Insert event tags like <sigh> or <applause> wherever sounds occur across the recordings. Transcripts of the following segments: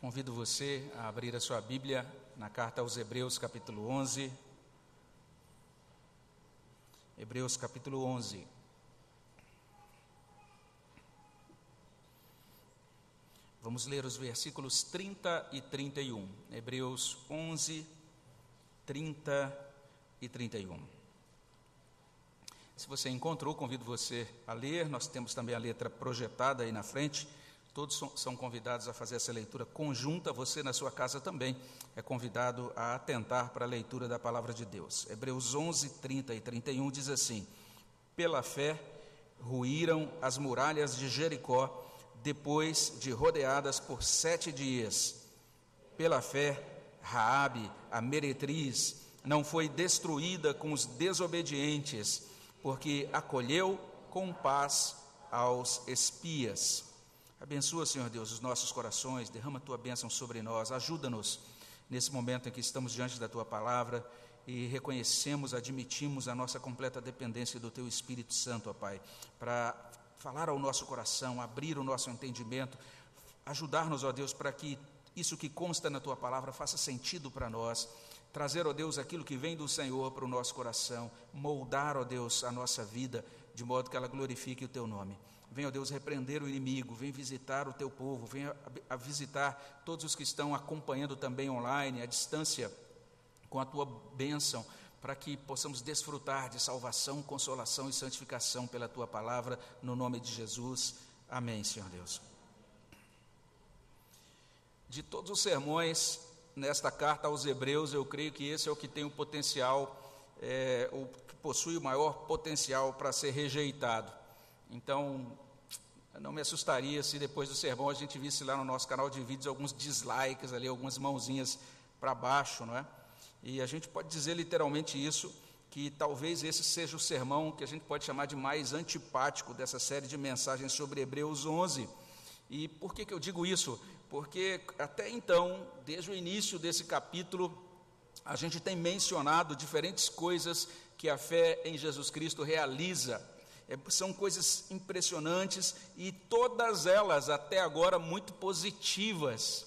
Convido você a abrir a sua Bíblia na carta aos Hebreus, capítulo 11. Hebreus, capítulo 11. Vamos ler os versículos 30 e 31. Hebreus 11, 30 e 31. Se você encontrou, convido você a ler. Nós temos também a letra projetada aí na frente. Todos são convidados a fazer essa leitura conjunta. Você, na sua casa, também é convidado a atentar para a leitura da palavra de Deus. Hebreus 11, 30 e 31 diz assim: Pela fé ruíram as muralhas de Jericó depois de rodeadas por sete dias. Pela fé, Raabe, a meretriz, não foi destruída com os desobedientes, porque acolheu com paz aos espias. Abençoa, Senhor Deus, os nossos corações, derrama a tua bênção sobre nós, ajuda-nos nesse momento em que estamos diante da tua palavra e reconhecemos, admitimos a nossa completa dependência do teu Espírito Santo, ó Pai, para falar ao nosso coração, abrir o nosso entendimento, ajudar-nos, ó Deus, para que isso que consta na tua palavra faça sentido para nós, trazer, ó Deus, aquilo que vem do Senhor para o nosso coração, moldar, ó Deus, a nossa vida, de modo que ela glorifique o teu nome. Venha, ó Deus, repreender o inimigo, vem visitar o teu povo, venha a visitar todos os que estão acompanhando também online, à distância, com a tua bênção, para que possamos desfrutar de salvação, consolação e santificação pela tua palavra, no nome de Jesus. Amém, Senhor Deus. De todos os sermões nesta carta aos Hebreus, eu creio que esse é o que tem o potencial, é, o que possui o maior potencial para ser rejeitado. Então, não me assustaria se depois do sermão a gente visse lá no nosso canal de vídeos alguns dislikes ali, algumas mãozinhas para baixo, não é? E a gente pode dizer literalmente isso, que talvez esse seja o sermão que a gente pode chamar de mais antipático dessa série de mensagens sobre Hebreus 11. E por que, que eu digo isso? Porque até então, desde o início desse capítulo, a gente tem mencionado diferentes coisas que a fé em Jesus Cristo realiza. É, são coisas impressionantes e todas elas, até agora, muito positivas.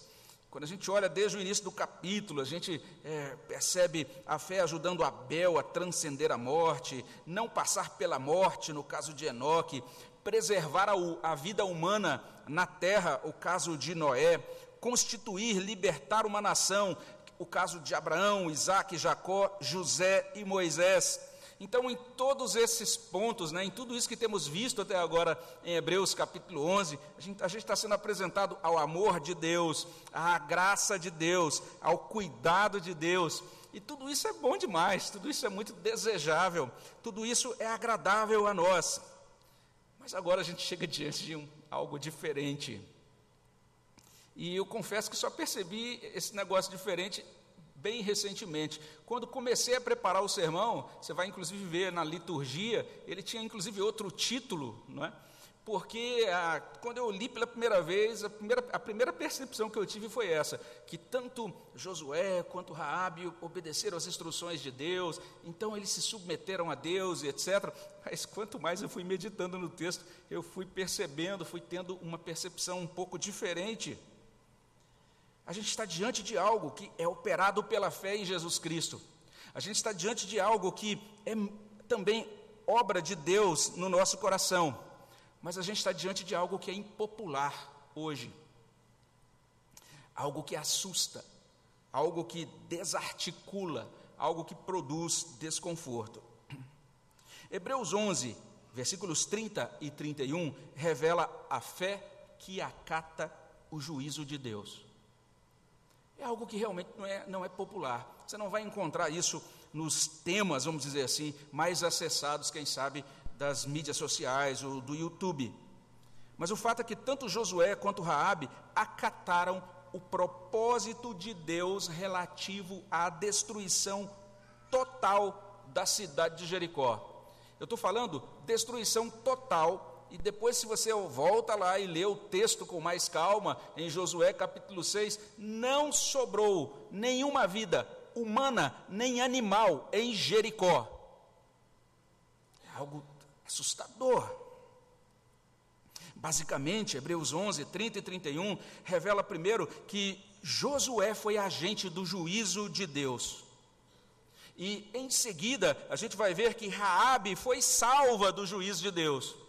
Quando a gente olha desde o início do capítulo, a gente é, percebe a fé ajudando Abel a transcender a morte, não passar pela morte, no caso de Enoque, preservar a, a vida humana na terra, o caso de Noé, constituir, libertar uma nação, o caso de Abraão, Isaac, Jacó, José e Moisés então, em todos esses pontos, né, em tudo isso que temos visto até agora em Hebreus capítulo 11, a gente, a gente está sendo apresentado ao amor de Deus, à graça de Deus, ao cuidado de Deus. E tudo isso é bom demais, tudo isso é muito desejável, tudo isso é agradável a nós. Mas agora a gente chega <laughs> diante de um, algo diferente. E eu confesso que só percebi esse negócio diferente bem recentemente. Quando comecei a preparar o sermão, você vai inclusive ver na liturgia, ele tinha inclusive outro título, não é? Porque ah, quando eu li pela primeira vez, a primeira, a primeira percepção que eu tive foi essa: que tanto Josué quanto Raabe obedeceram às instruções de Deus, então eles se submeteram a Deus e etc. Mas quanto mais eu fui meditando no texto, eu fui percebendo, fui tendo uma percepção um pouco diferente. A gente está diante de algo que é operado pela fé em Jesus Cristo. A gente está diante de algo que é também obra de Deus no nosso coração. Mas a gente está diante de algo que é impopular hoje. Algo que assusta, algo que desarticula, algo que produz desconforto. Hebreus 11, versículos 30 e 31, revela a fé que acata o juízo de Deus é algo que realmente não é, não é popular. Você não vai encontrar isso nos temas, vamos dizer assim, mais acessados, quem sabe, das mídias sociais ou do YouTube. Mas o fato é que tanto Josué quanto Raabe acataram o propósito de Deus relativo à destruição total da cidade de Jericó. Eu estou falando destruição total e depois, se você volta lá e lê o texto com mais calma, em Josué capítulo 6, não sobrou nenhuma vida humana nem animal em Jericó. É algo assustador. Basicamente, Hebreus 11, 30 e 31 revela primeiro que Josué foi agente do juízo de Deus. E em seguida, a gente vai ver que Raabe foi salva do juízo de Deus.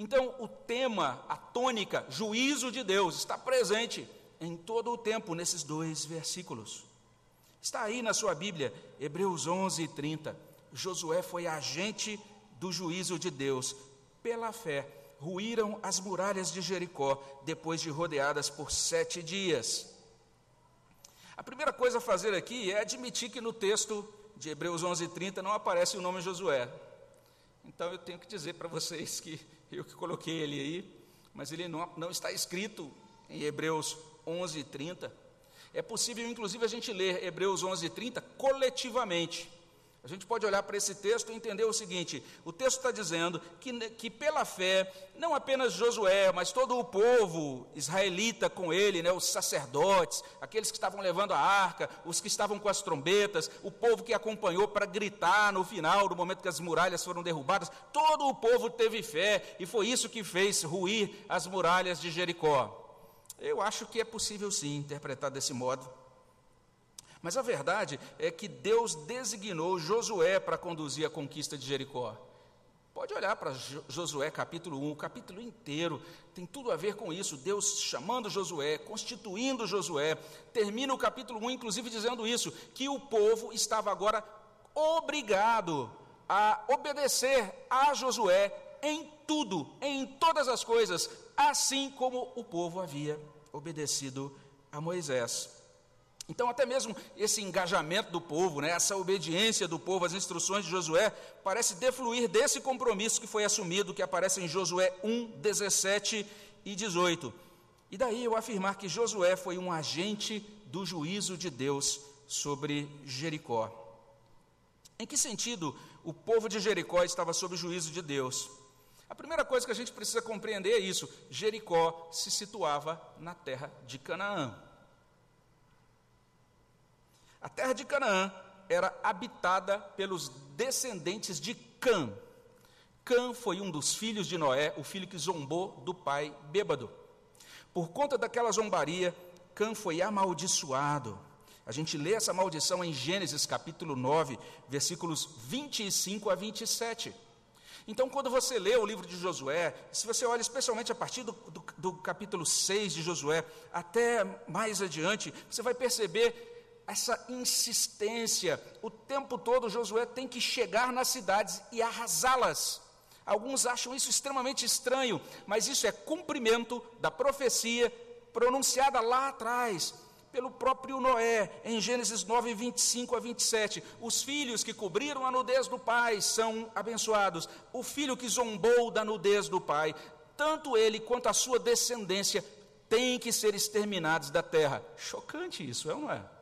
Então, o tema, a tônica, juízo de Deus, está presente em todo o tempo nesses dois versículos. Está aí na sua Bíblia, Hebreus 11 e 30. Josué foi agente do juízo de Deus. Pela fé, ruíram as muralhas de Jericó, depois de rodeadas por sete dias. A primeira coisa a fazer aqui é admitir que no texto de Hebreus 11:30 não aparece o nome Josué. Então eu tenho que dizer para vocês que eu que coloquei ele aí, mas ele não, não está escrito em Hebreus 11:30. É possível, inclusive, a gente ler Hebreus 11:30 coletivamente. A gente pode olhar para esse texto e entender o seguinte: o texto está dizendo que, que pela fé, não apenas Josué, mas todo o povo israelita com ele, né, os sacerdotes, aqueles que estavam levando a arca, os que estavam com as trombetas, o povo que acompanhou para gritar no final, no momento que as muralhas foram derrubadas, todo o povo teve fé e foi isso que fez ruir as muralhas de Jericó. Eu acho que é possível sim interpretar desse modo. Mas a verdade é que Deus designou Josué para conduzir a conquista de Jericó. Pode olhar para Josué capítulo 1, o capítulo inteiro tem tudo a ver com isso. Deus chamando Josué, constituindo Josué. Termina o capítulo 1, inclusive, dizendo isso: que o povo estava agora obrigado a obedecer a Josué em tudo, em todas as coisas, assim como o povo havia obedecido a Moisés. Então, até mesmo esse engajamento do povo, né, essa obediência do povo às instruções de Josué, parece defluir desse compromisso que foi assumido, que aparece em Josué 1, 17 e 18. E daí eu afirmar que Josué foi um agente do juízo de Deus sobre Jericó. Em que sentido o povo de Jericó estava sob o juízo de Deus? A primeira coisa que a gente precisa compreender é isso: Jericó se situava na terra de Canaã. A terra de Canaã era habitada pelos descendentes de Cã. Cã foi um dos filhos de Noé, o filho que zombou do pai bêbado. Por conta daquela zombaria, Cã foi amaldiçoado. A gente lê essa maldição em Gênesis capítulo 9, versículos 25 a 27. Então, quando você lê o livro de Josué, se você olha especialmente a partir do, do, do capítulo 6 de Josué até mais adiante, você vai perceber essa insistência. O tempo todo Josué tem que chegar nas cidades e arrasá-las. Alguns acham isso extremamente estranho, mas isso é cumprimento da profecia pronunciada lá atrás pelo próprio Noé, em Gênesis 9, 25 a 27. Os filhos que cobriram a nudez do pai são abençoados. O filho que zombou da nudez do pai, tanto ele quanto a sua descendência têm que ser exterminados da terra. Chocante isso, é ou não é?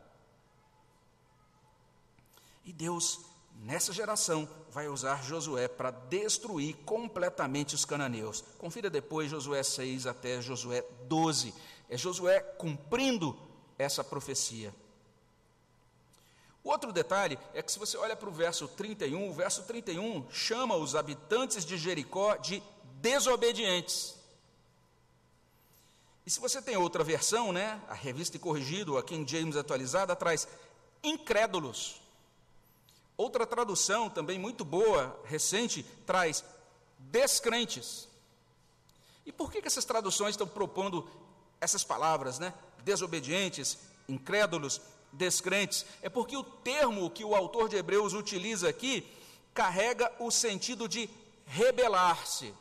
E Deus, nessa geração, vai usar Josué para destruir completamente os cananeus. Confira depois Josué 6 até Josué 12. É Josué cumprindo essa profecia. O outro detalhe é que se você olha para o verso 31, o verso 31 chama os habitantes de Jericó de desobedientes. E se você tem outra versão, né, a revista e corrigido, a King James atualizada, traz incrédulos. Outra tradução, também muito boa, recente, traz descrentes. E por que, que essas traduções estão propondo essas palavras, né? Desobedientes, incrédulos, descrentes? É porque o termo que o autor de Hebreus utiliza aqui carrega o sentido de rebelar-se.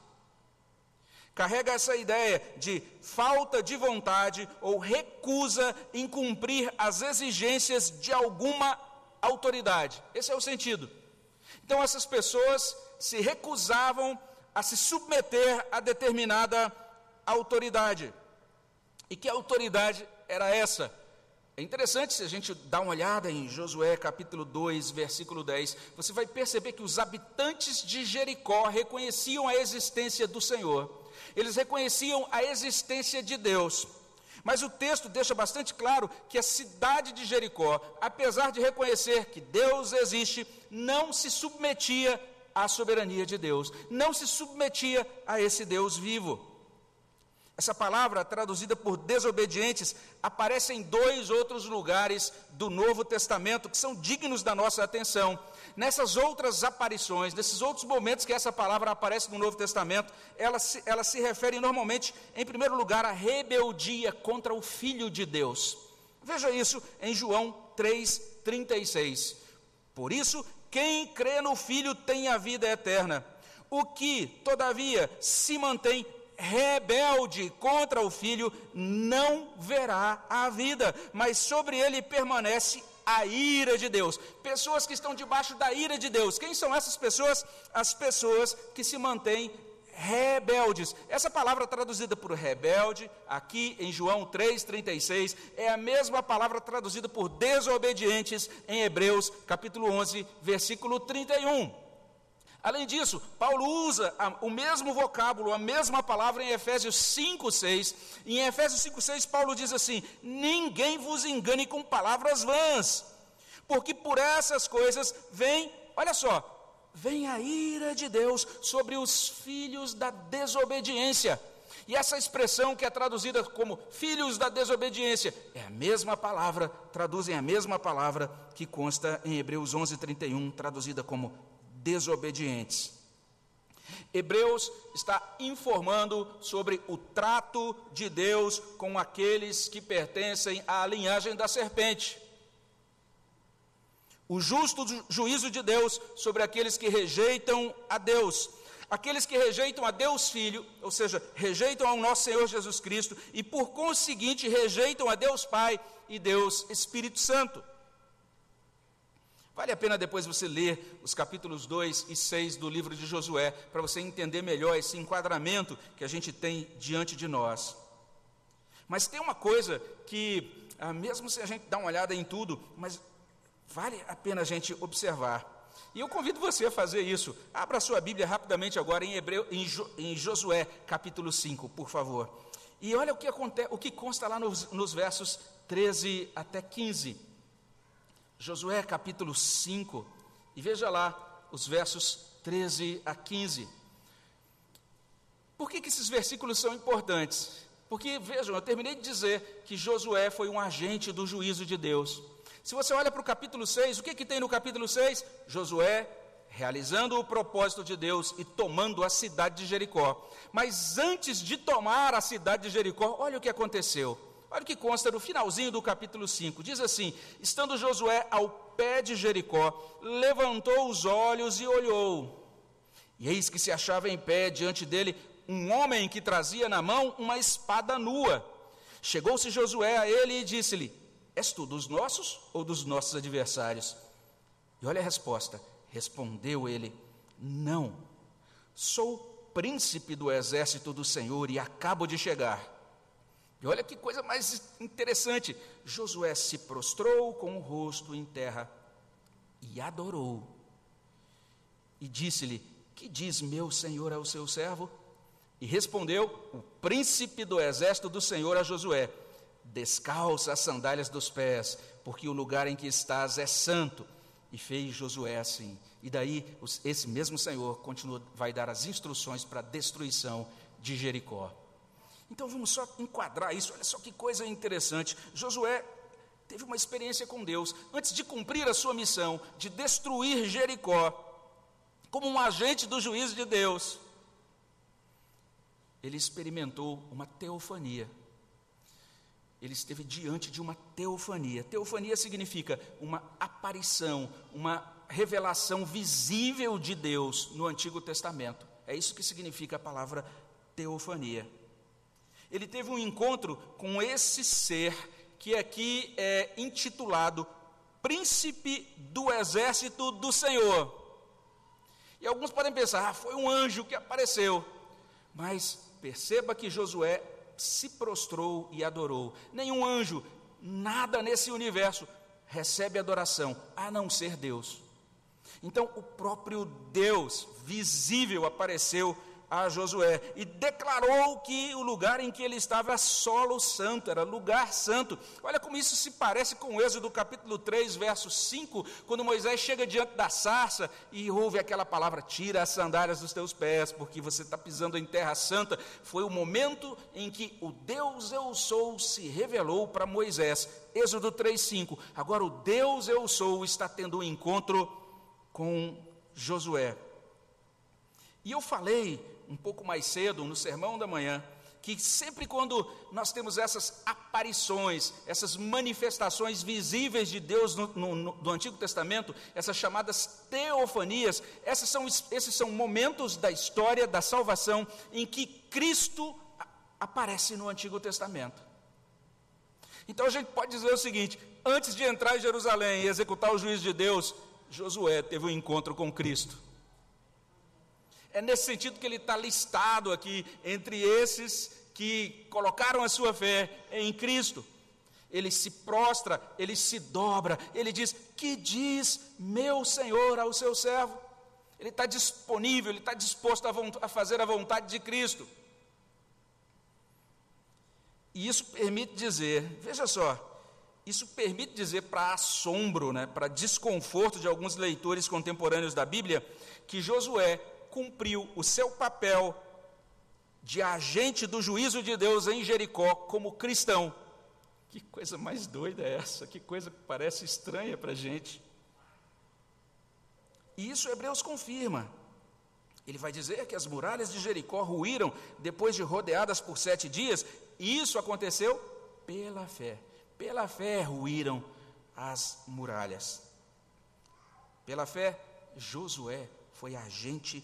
Carrega essa ideia de falta de vontade ou recusa em cumprir as exigências de alguma autoridade. Esse é o sentido. Então, essas pessoas se recusavam a se submeter a determinada autoridade. E que autoridade era essa? É interessante se a gente dá uma olhada em Josué capítulo 2, versículo 10, você vai perceber que os habitantes de Jericó reconheciam a existência do Senhor, eles reconheciam a existência de Deus. Mas o texto deixa bastante claro que a cidade de Jericó, apesar de reconhecer que Deus existe, não se submetia à soberania de Deus, não se submetia a esse Deus vivo. Essa palavra, traduzida por desobedientes, aparece em dois outros lugares do Novo Testamento que são dignos da nossa atenção. Nessas outras aparições, nesses outros momentos que essa palavra aparece no Novo Testamento, ela se, ela se refere normalmente, em primeiro lugar, à rebeldia contra o Filho de Deus. Veja isso em João 3,36. Por isso, quem crê no Filho tem a vida eterna. O que, todavia, se mantém rebelde contra o filho não verá a vida, mas sobre ele permanece a ira de Deus. Pessoas que estão debaixo da ira de Deus. Quem são essas pessoas? As pessoas que se mantêm rebeldes. Essa palavra traduzida por rebelde, aqui em João 3,36, é a mesma palavra traduzida por desobedientes em Hebreus, capítulo 11, versículo 31. Além disso, Paulo usa o mesmo vocábulo, a mesma palavra em Efésios 5, 6. E em Efésios 5, 6, Paulo diz assim: Ninguém vos engane com palavras vãs, porque por essas coisas vem, olha só, vem a ira de Deus sobre os filhos da desobediência. E essa expressão que é traduzida como filhos da desobediência é a mesma palavra, traduzem a mesma palavra que consta em Hebreus 11, 31, traduzida como desobedientes. Hebreus está informando sobre o trato de Deus com aqueles que pertencem à linhagem da serpente. O justo juízo de Deus sobre aqueles que rejeitam a Deus. Aqueles que rejeitam a Deus Filho, ou seja, rejeitam ao nosso Senhor Jesus Cristo e, por conseguinte, rejeitam a Deus Pai e Deus Espírito Santo. Vale a pena depois você ler os capítulos 2 e 6 do livro de Josué, para você entender melhor esse enquadramento que a gente tem diante de nós. Mas tem uma coisa que, ah, mesmo se a gente dá uma olhada em tudo, mas vale a pena a gente observar. E eu convido você a fazer isso. Abra sua Bíblia rapidamente agora em, Hebreu, em, jo, em Josué, capítulo 5, por favor. E olha o que, acontece, o que consta lá nos, nos versos 13 até 15. Josué capítulo 5, e veja lá os versos 13 a 15. Por que, que esses versículos são importantes? Porque, vejam, eu terminei de dizer que Josué foi um agente do juízo de Deus. Se você olha para o capítulo 6, o que, que tem no capítulo 6? Josué realizando o propósito de Deus e tomando a cidade de Jericó. Mas antes de tomar a cidade de Jericó, olha o que aconteceu. Olha o que consta no finalzinho do capítulo 5. Diz assim: Estando Josué ao pé de Jericó, levantou os olhos e olhou. E eis que se achava em pé diante dele um homem que trazia na mão uma espada nua. Chegou-se Josué a ele e disse-lhe: És tu dos nossos ou dos nossos adversários? E olha a resposta: Respondeu ele: Não, sou príncipe do exército do Senhor e acabo de chegar. E olha que coisa mais interessante: Josué se prostrou com o rosto em terra e adorou. E disse-lhe: Que diz meu senhor ao seu servo? E respondeu o príncipe do exército do Senhor a Josué: Descalça as sandálias dos pés, porque o lugar em que estás é santo. E fez Josué assim. E daí esse mesmo Senhor continua, vai dar as instruções para a destruição de Jericó. Então vamos só enquadrar isso, olha só que coisa interessante. Josué teve uma experiência com Deus antes de cumprir a sua missão de destruir Jericó, como um agente do juízo de Deus. Ele experimentou uma teofania. Ele esteve diante de uma teofania. Teofania significa uma aparição, uma revelação visível de Deus no Antigo Testamento. É isso que significa a palavra teofania ele teve um encontro com esse ser que aqui é intitulado Príncipe do Exército do Senhor. E alguns podem pensar, ah, foi um anjo que apareceu. Mas perceba que Josué se prostrou e adorou. Nenhum anjo, nada nesse universo recebe adoração, a não ser Deus. Então, o próprio Deus visível apareceu a Josué e declarou que o lugar em que ele estava era solo santo, era lugar santo. Olha como isso se parece com o Êxodo capítulo 3, verso 5, quando Moisés chega diante da sarça e ouve aquela palavra: tira as sandálias dos teus pés, porque você está pisando em terra santa. Foi o momento em que o Deus eu sou se revelou para Moisés. Êxodo 3, 5. Agora o Deus eu sou está tendo um encontro com Josué. E eu falei um pouco mais cedo no sermão da manhã que sempre quando nós temos essas aparições, essas manifestações visíveis de Deus no, no, no, do Antigo Testamento, essas chamadas teofanias, essas são, esses são momentos da história da salvação em que Cristo aparece no Antigo Testamento. Então a gente pode dizer o seguinte: antes de entrar em Jerusalém e executar o juízo de Deus, Josué teve um encontro com Cristo. É nesse sentido que ele está listado aqui entre esses que colocaram a sua fé em Cristo. Ele se prostra, ele se dobra, ele diz: Que diz meu Senhor ao seu servo? Ele está disponível, ele está disposto a, a fazer a vontade de Cristo. E isso permite dizer, veja só, isso permite dizer para assombro, né, para desconforto de alguns leitores contemporâneos da Bíblia, que Josué cumpriu o seu papel de agente do juízo de Deus em Jericó como cristão. Que coisa mais doida é essa? Que coisa que parece estranha para a gente. E isso Hebreus confirma. Ele vai dizer que as muralhas de Jericó ruíram depois de rodeadas por sete dias, e isso aconteceu pela fé. Pela fé ruíram as muralhas. Pela fé, Josué foi agente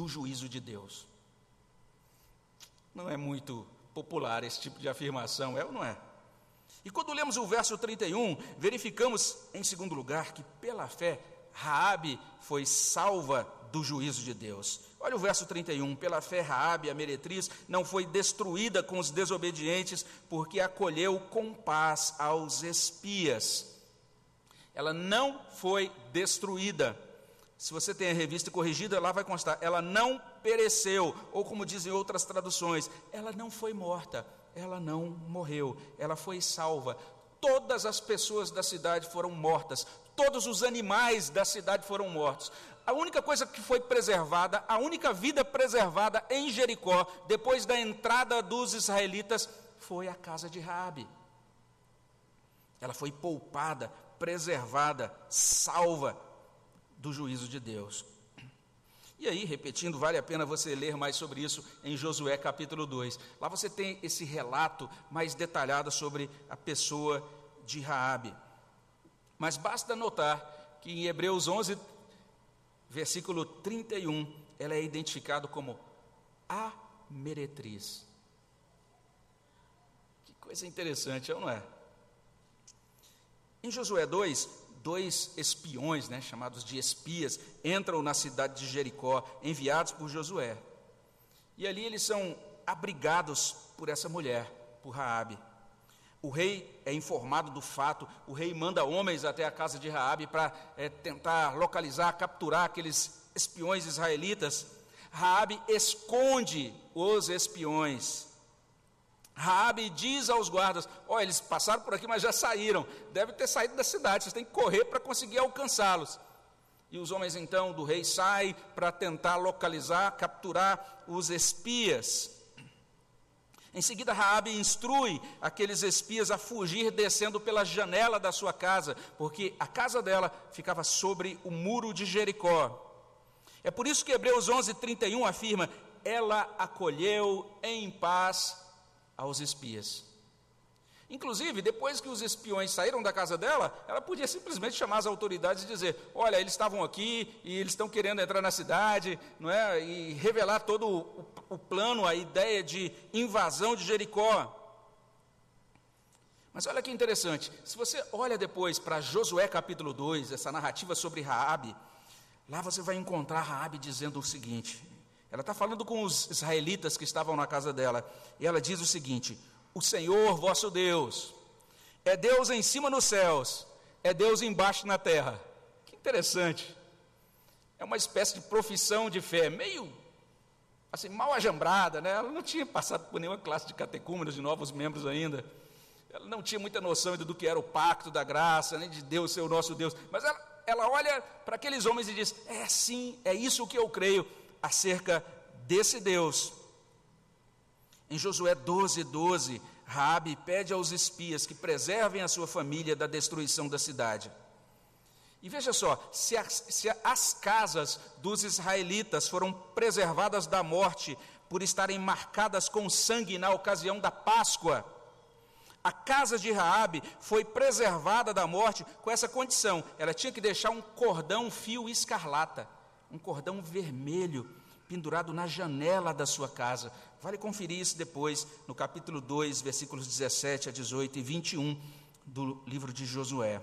do juízo de Deus. Não é muito popular esse tipo de afirmação, é ou não é? E quando lemos o verso 31, verificamos, em segundo lugar, que pela fé Raabe foi salva do juízo de Deus. Olha o verso 31, pela fé Raabe, a meretriz, não foi destruída com os desobedientes, porque acolheu com paz aos espias. Ela não foi destruída se você tem a revista corrigida, lá vai constar, ela não pereceu, ou como dizem outras traduções, ela não foi morta, ela não morreu, ela foi salva. Todas as pessoas da cidade foram mortas, todos os animais da cidade foram mortos. A única coisa que foi preservada, a única vida preservada em Jericó, depois da entrada dos israelitas, foi a casa de Raabe. Ela foi poupada, preservada, salva do juízo de Deus. E aí, repetindo, vale a pena você ler mais sobre isso em Josué capítulo 2. Lá você tem esse relato mais detalhado sobre a pessoa de Raabe. Mas basta notar que em Hebreus 11, versículo 31, ela é identificada como a meretriz. Que coisa interessante, não é? Em Josué 2, dois espiões, né, chamados de espias, entram na cidade de Jericó, enviados por Josué. E ali eles são abrigados por essa mulher, por Raabe. O rei é informado do fato, o rei manda homens até a casa de Raabe para é, tentar localizar, capturar aqueles espiões israelitas. Raabe esconde os espiões Raabe diz aos guardas: Ó, oh, eles passaram por aqui, mas já saíram. Deve ter saído da cidade. Vocês têm que correr para conseguir alcançá-los. E os homens então do rei saem para tentar localizar, capturar os espias. Em seguida, Raabe instrui aqueles espias a fugir descendo pela janela da sua casa, porque a casa dela ficava sobre o muro de Jericó. É por isso que Hebreus 11:31 afirma: ela acolheu em paz aos espias. Inclusive, depois que os espiões saíram da casa dela, ela podia simplesmente chamar as autoridades e dizer: Olha, eles estavam aqui e eles estão querendo entrar na cidade, não é? E revelar todo o, o plano, a ideia de invasão de Jericó. Mas olha que interessante, se você olha depois para Josué capítulo 2, essa narrativa sobre Raabe, lá você vai encontrar Raabe dizendo o seguinte: ela está falando com os israelitas que estavam na casa dela. E ela diz o seguinte: O Senhor vosso Deus é Deus em cima nos céus, é Deus embaixo na terra. Que interessante. É uma espécie de profissão de fé, meio assim, mal ajambrada, né? ela não tinha passado por nenhuma classe de catecúmenos, de novos membros ainda, ela não tinha muita noção do que era o pacto da graça, nem de Deus ser o nosso Deus, mas ela, ela olha para aqueles homens e diz: é sim, é isso que eu creio acerca desse Deus. Em Josué 12, 12, Raabe pede aos espias que preservem a sua família da destruição da cidade. E veja só, se as, se as casas dos israelitas foram preservadas da morte por estarem marcadas com sangue na ocasião da Páscoa, a casa de Raabe foi preservada da morte com essa condição. Ela tinha que deixar um cordão fio escarlata, um cordão vermelho pendurado na janela da sua casa. Vale conferir isso depois no capítulo 2, versículos 17 a 18 e 21 do livro de Josué.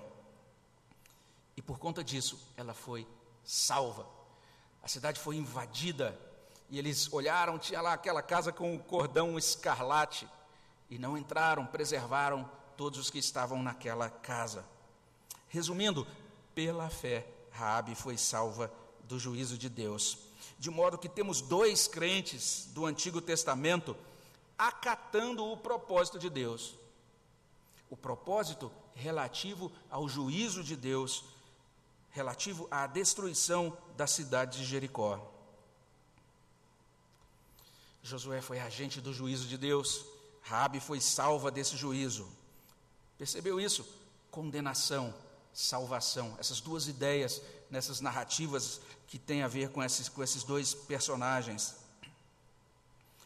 E por conta disso, ela foi salva. A cidade foi invadida e eles olharam, tinha lá aquela casa com o cordão escarlate e não entraram, preservaram todos os que estavam naquela casa. Resumindo, pela fé, Raabe foi salva do juízo de Deus de modo que temos dois crentes do Antigo Testamento acatando o propósito de Deus. O propósito relativo ao juízo de Deus, relativo à destruição da cidade de Jericó. Josué foi agente do juízo de Deus, Rabi foi salva desse juízo. Percebeu isso? Condenação, salvação, essas duas ideias nessas narrativas que tem a ver com esses, com esses dois personagens.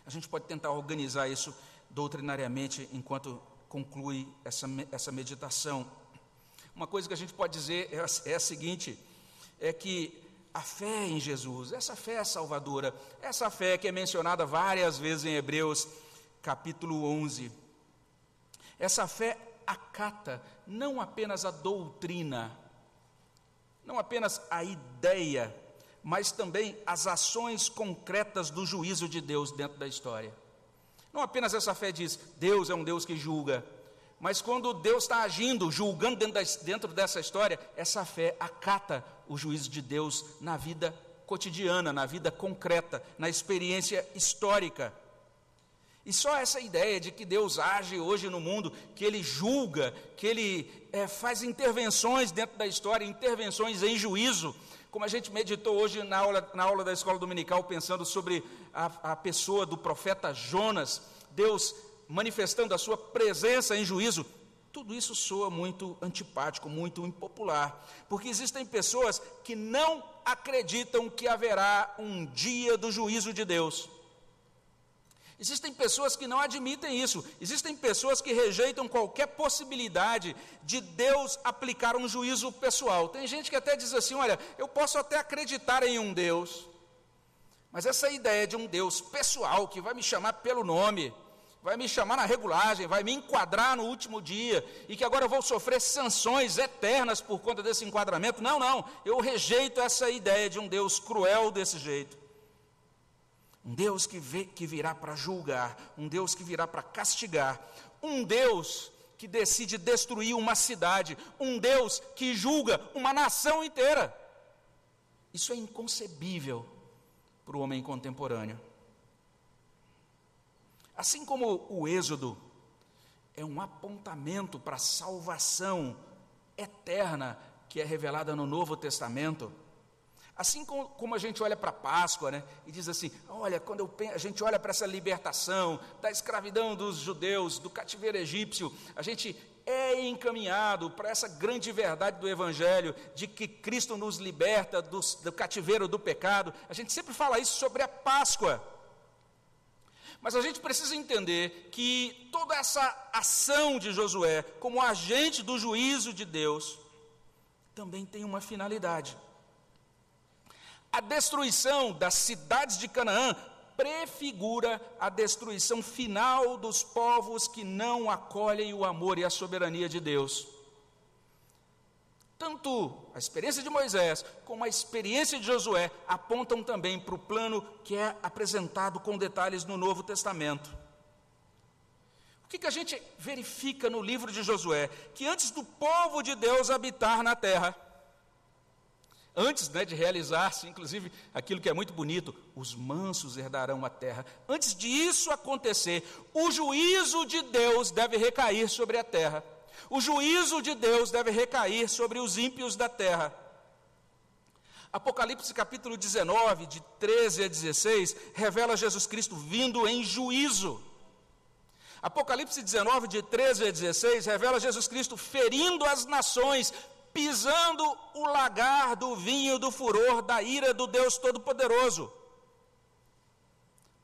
A gente pode tentar organizar isso doutrinariamente enquanto conclui essa, essa meditação. Uma coisa que a gente pode dizer é, é a seguinte: é que a fé em Jesus, essa fé salvadora, essa fé que é mencionada várias vezes em Hebreus capítulo 11, essa fé acata não apenas a doutrina, não apenas a ideia mas também as ações concretas do juízo de Deus dentro da história. Não apenas essa fé diz, Deus é um Deus que julga, mas quando Deus está agindo, julgando dentro, da, dentro dessa história, essa fé acata o juízo de Deus na vida cotidiana, na vida concreta, na experiência histórica. E só essa ideia de que Deus age hoje no mundo, que Ele julga, que Ele é, faz intervenções dentro da história, intervenções em juízo, como a gente meditou hoje na aula, na aula da escola dominical, pensando sobre a, a pessoa do profeta Jonas, Deus manifestando a sua presença em juízo, tudo isso soa muito antipático, muito impopular, porque existem pessoas que não acreditam que haverá um dia do juízo de Deus. Existem pessoas que não admitem isso. Existem pessoas que rejeitam qualquer possibilidade de Deus aplicar um juízo pessoal. Tem gente que até diz assim: olha, eu posso até acreditar em um Deus, mas essa ideia de um Deus pessoal que vai me chamar pelo nome, vai me chamar na regulagem, vai me enquadrar no último dia, e que agora eu vou sofrer sanções eternas por conta desse enquadramento. Não, não, eu rejeito essa ideia de um Deus cruel desse jeito. Um Deus que, vê, que virá para julgar, um Deus que virá para castigar, um Deus que decide destruir uma cidade, um Deus que julga uma nação inteira. Isso é inconcebível para o homem contemporâneo. Assim como o Êxodo é um apontamento para a salvação eterna que é revelada no Novo Testamento, Assim como, a gente olha para a Páscoa, né, e diz assim: olha, quando eu, a gente olha para essa libertação da escravidão dos judeus, do cativeiro egípcio, a gente é encaminhado para essa grande verdade do Evangelho, de que Cristo nos liberta do, do cativeiro do pecado. A gente sempre fala isso sobre a Páscoa. Mas a gente precisa entender que toda essa ação de Josué, como agente do juízo de Deus, também tem uma finalidade. A destruição das cidades de Canaã prefigura a destruição final dos povos que não acolhem o amor e a soberania de Deus. Tanto a experiência de Moisés como a experiência de Josué apontam também para o plano que é apresentado com detalhes no Novo Testamento. O que, que a gente verifica no livro de Josué? Que antes do povo de Deus habitar na terra, Antes né, de realizar-se, inclusive, aquilo que é muito bonito, os mansos herdarão a terra. Antes disso acontecer, o juízo de Deus deve recair sobre a terra. O juízo de Deus deve recair sobre os ímpios da terra. Apocalipse capítulo 19, de 13 a 16, revela Jesus Cristo vindo em juízo. Apocalipse 19, de 13 a 16, revela Jesus Cristo ferindo as nações, pisando o lagar do vinho do furor da ira do Deus Todo-Poderoso.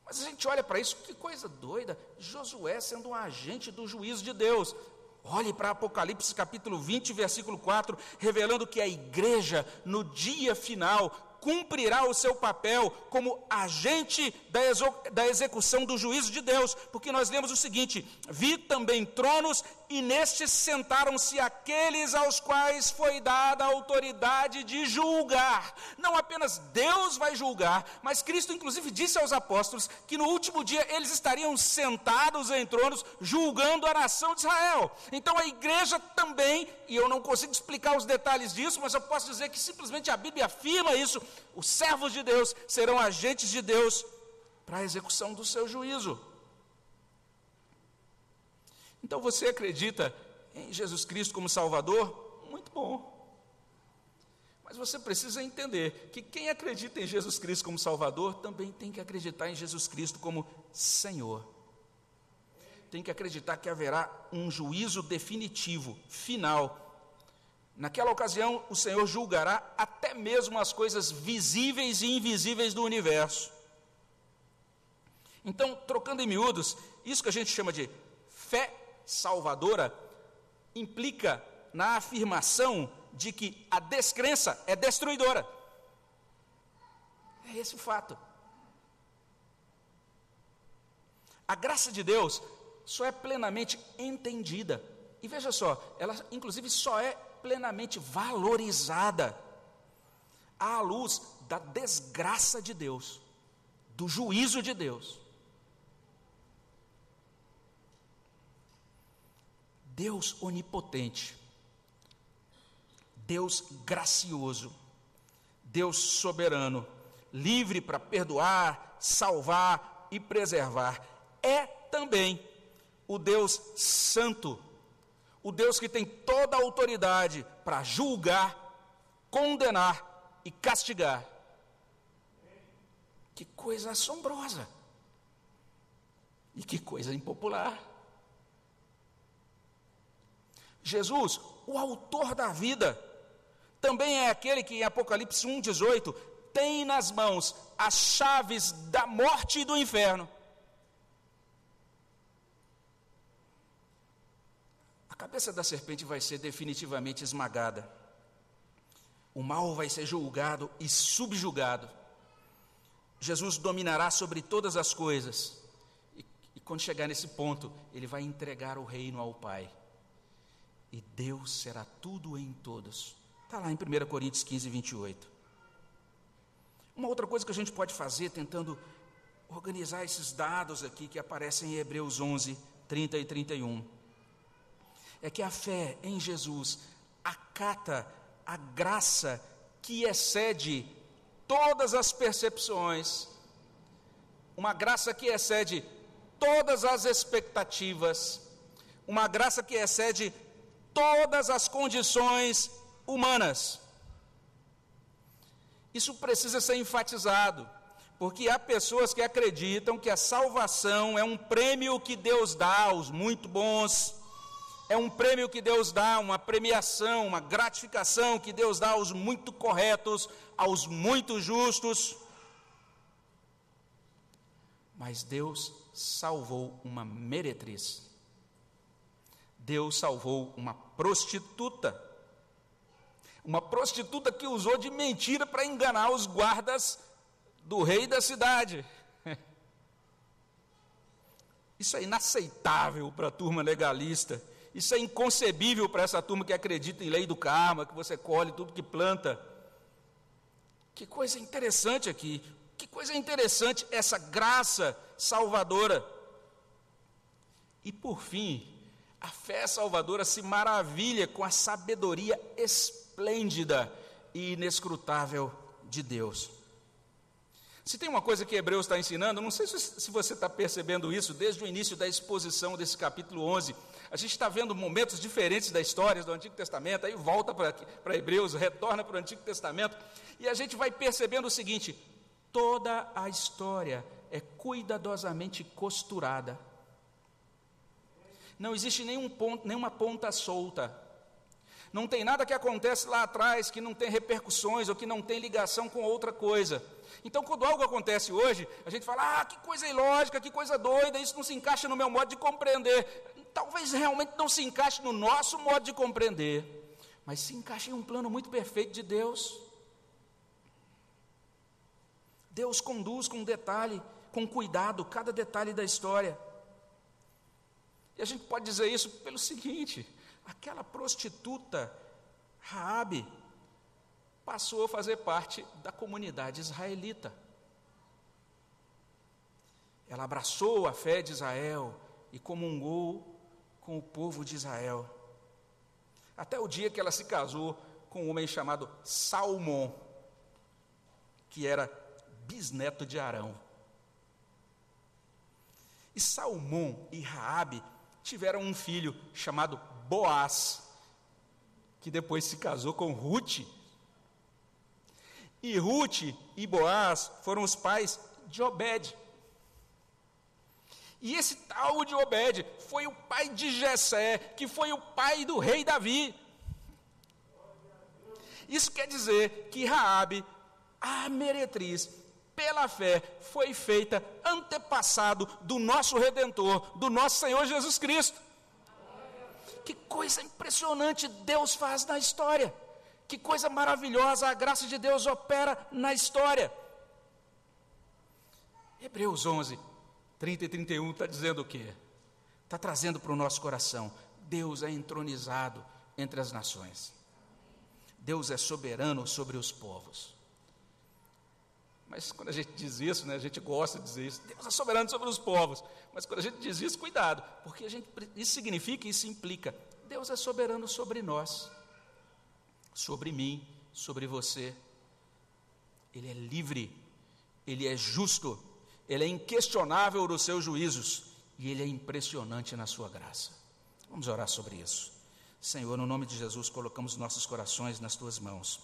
Mas a gente olha para isso, que coisa doida. Josué sendo um agente do juízo de Deus. Olhe para Apocalipse capítulo 20, versículo 4, revelando que a igreja, no dia final, cumprirá o seu papel como agente da, da execução do juízo de Deus, porque nós lemos o seguinte: vi também tronos e nestes sentaram-se aqueles aos quais foi dada a autoridade de julgar. Não apenas Deus vai julgar, mas Cristo, inclusive, disse aos apóstolos que no último dia eles estariam sentados em tronos julgando a nação de Israel. Então a igreja também, e eu não consigo explicar os detalhes disso, mas eu posso dizer que simplesmente a Bíblia afirma isso: os servos de Deus serão agentes de Deus para a execução do seu juízo. Então você acredita em Jesus Cristo como Salvador? Muito bom. Mas você precisa entender que quem acredita em Jesus Cristo como Salvador também tem que acreditar em Jesus Cristo como Senhor. Tem que acreditar que haverá um juízo definitivo, final. Naquela ocasião, o Senhor julgará até mesmo as coisas visíveis e invisíveis do universo. Então, trocando em miúdos, isso que a gente chama de fé salvadora implica na afirmação de que a descrença é destruidora. É esse o fato. A graça de Deus só é plenamente entendida. E veja só, ela inclusive só é plenamente valorizada à luz da desgraça de Deus, do juízo de Deus. Deus onipotente, Deus gracioso, Deus soberano, livre para perdoar, salvar e preservar, é também o Deus santo, o Deus que tem toda a autoridade para julgar, condenar e castigar. Que coisa assombrosa! E que coisa impopular. Jesus, o autor da vida, também é aquele que em Apocalipse 1,18 tem nas mãos as chaves da morte e do inferno. A cabeça da serpente vai ser definitivamente esmagada. O mal vai ser julgado e subjugado. Jesus dominará sobre todas as coisas. E, e quando chegar nesse ponto, ele vai entregar o reino ao Pai e Deus será tudo em todos. Está lá em 1 Coríntios 15, 28. Uma outra coisa que a gente pode fazer, tentando organizar esses dados aqui que aparecem em Hebreus 11, 30 e 31, é que a fé em Jesus acata a graça que excede todas as percepções, uma graça que excede todas as expectativas, uma graça que excede todas as condições humanas. Isso precisa ser enfatizado, porque há pessoas que acreditam que a salvação é um prêmio que Deus dá aos muito bons, é um prêmio que Deus dá, uma premiação, uma gratificação que Deus dá aos muito corretos, aos muito justos. Mas Deus salvou uma meretriz. Deus salvou uma prostituta. Uma prostituta que usou de mentira para enganar os guardas do rei da cidade. <laughs> Isso é inaceitável para a turma legalista. Isso é inconcebível para essa turma que acredita em lei do karma, que você colhe tudo que planta. Que coisa interessante aqui. Que coisa interessante essa graça salvadora. E por fim, a fé salvadora se maravilha com a sabedoria esplêndida e inescrutável de Deus. Se tem uma coisa que Hebreus está ensinando, não sei se você está percebendo isso desde o início da exposição desse capítulo 11. A gente está vendo momentos diferentes da história do Antigo Testamento, aí volta para Hebreus, retorna para o Antigo Testamento, e a gente vai percebendo o seguinte: toda a história é cuidadosamente costurada. Não existe nenhum ponto, nenhuma ponta solta. Não tem nada que acontece lá atrás que não tem repercussões ou que não tem ligação com outra coisa. Então, quando algo acontece hoje, a gente fala: ah, que coisa ilógica, que coisa doida, isso não se encaixa no meu modo de compreender. Talvez realmente não se encaixe no nosso modo de compreender, mas se encaixa em um plano muito perfeito de Deus. Deus conduz com detalhe, com cuidado, cada detalhe da história. E a gente pode dizer isso pelo seguinte: aquela prostituta, Raabe, passou a fazer parte da comunidade israelita. Ela abraçou a fé de Israel e comungou com o povo de Israel. Até o dia que ela se casou com um homem chamado Salmão, que era bisneto de Arão. E Salmão e Raabe tiveram um filho chamado Boaz, que depois se casou com Ruth, e Ruth e Boaz foram os pais de Obed. E esse tal de Obed foi o pai de Jessé, que foi o pai do rei Davi. Isso quer dizer que Raabe, a meretriz, pela fé, foi feita antepassado do nosso redentor, do nosso Senhor Jesus Cristo. Que coisa impressionante Deus faz na história. Que coisa maravilhosa a graça de Deus opera na história. Hebreus 11, 30 e 31 está dizendo o quê? Está trazendo para o nosso coração: Deus é entronizado entre as nações. Deus é soberano sobre os povos. Mas quando a gente diz isso, né, a gente gosta de dizer isso, Deus é soberano sobre os povos. Mas quando a gente diz isso, cuidado, porque a gente, isso significa, isso implica, Deus é soberano sobre nós sobre mim, sobre você. Ele é livre, ele é justo, ele é inquestionável nos seus juízos e ele é impressionante na sua graça. Vamos orar sobre isso. Senhor, no nome de Jesus, colocamos nossos corações nas tuas mãos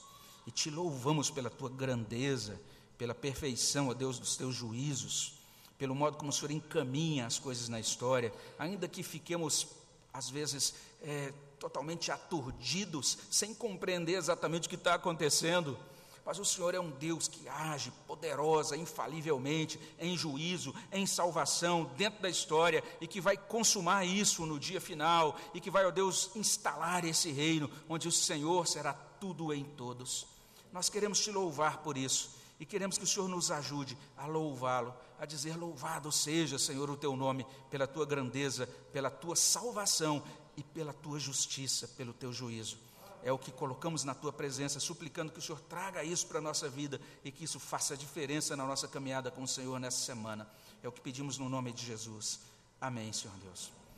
e te louvamos pela tua grandeza, pela perfeição, ó Deus, dos teus juízos, pelo modo como o Senhor encaminha as coisas na história, ainda que fiquemos, às vezes, é, totalmente aturdidos, sem compreender exatamente o que está acontecendo. Mas o Senhor é um Deus que age poderosa, infalivelmente, em juízo, em salvação, dentro da história, e que vai consumar isso no dia final, e que vai, ó Deus, instalar esse reino, onde o Senhor será tudo em todos. Nós queremos te louvar por isso, e queremos que o Senhor nos ajude a louvá-lo, a dizer: Louvado seja, Senhor, o teu nome, pela tua grandeza, pela tua salvação e pela tua justiça, pelo teu juízo. É o que colocamos na tua presença, suplicando que o Senhor traga isso para a nossa vida e que isso faça diferença na nossa caminhada com o Senhor nessa semana. É o que pedimos no nome de Jesus. Amém, Senhor Deus.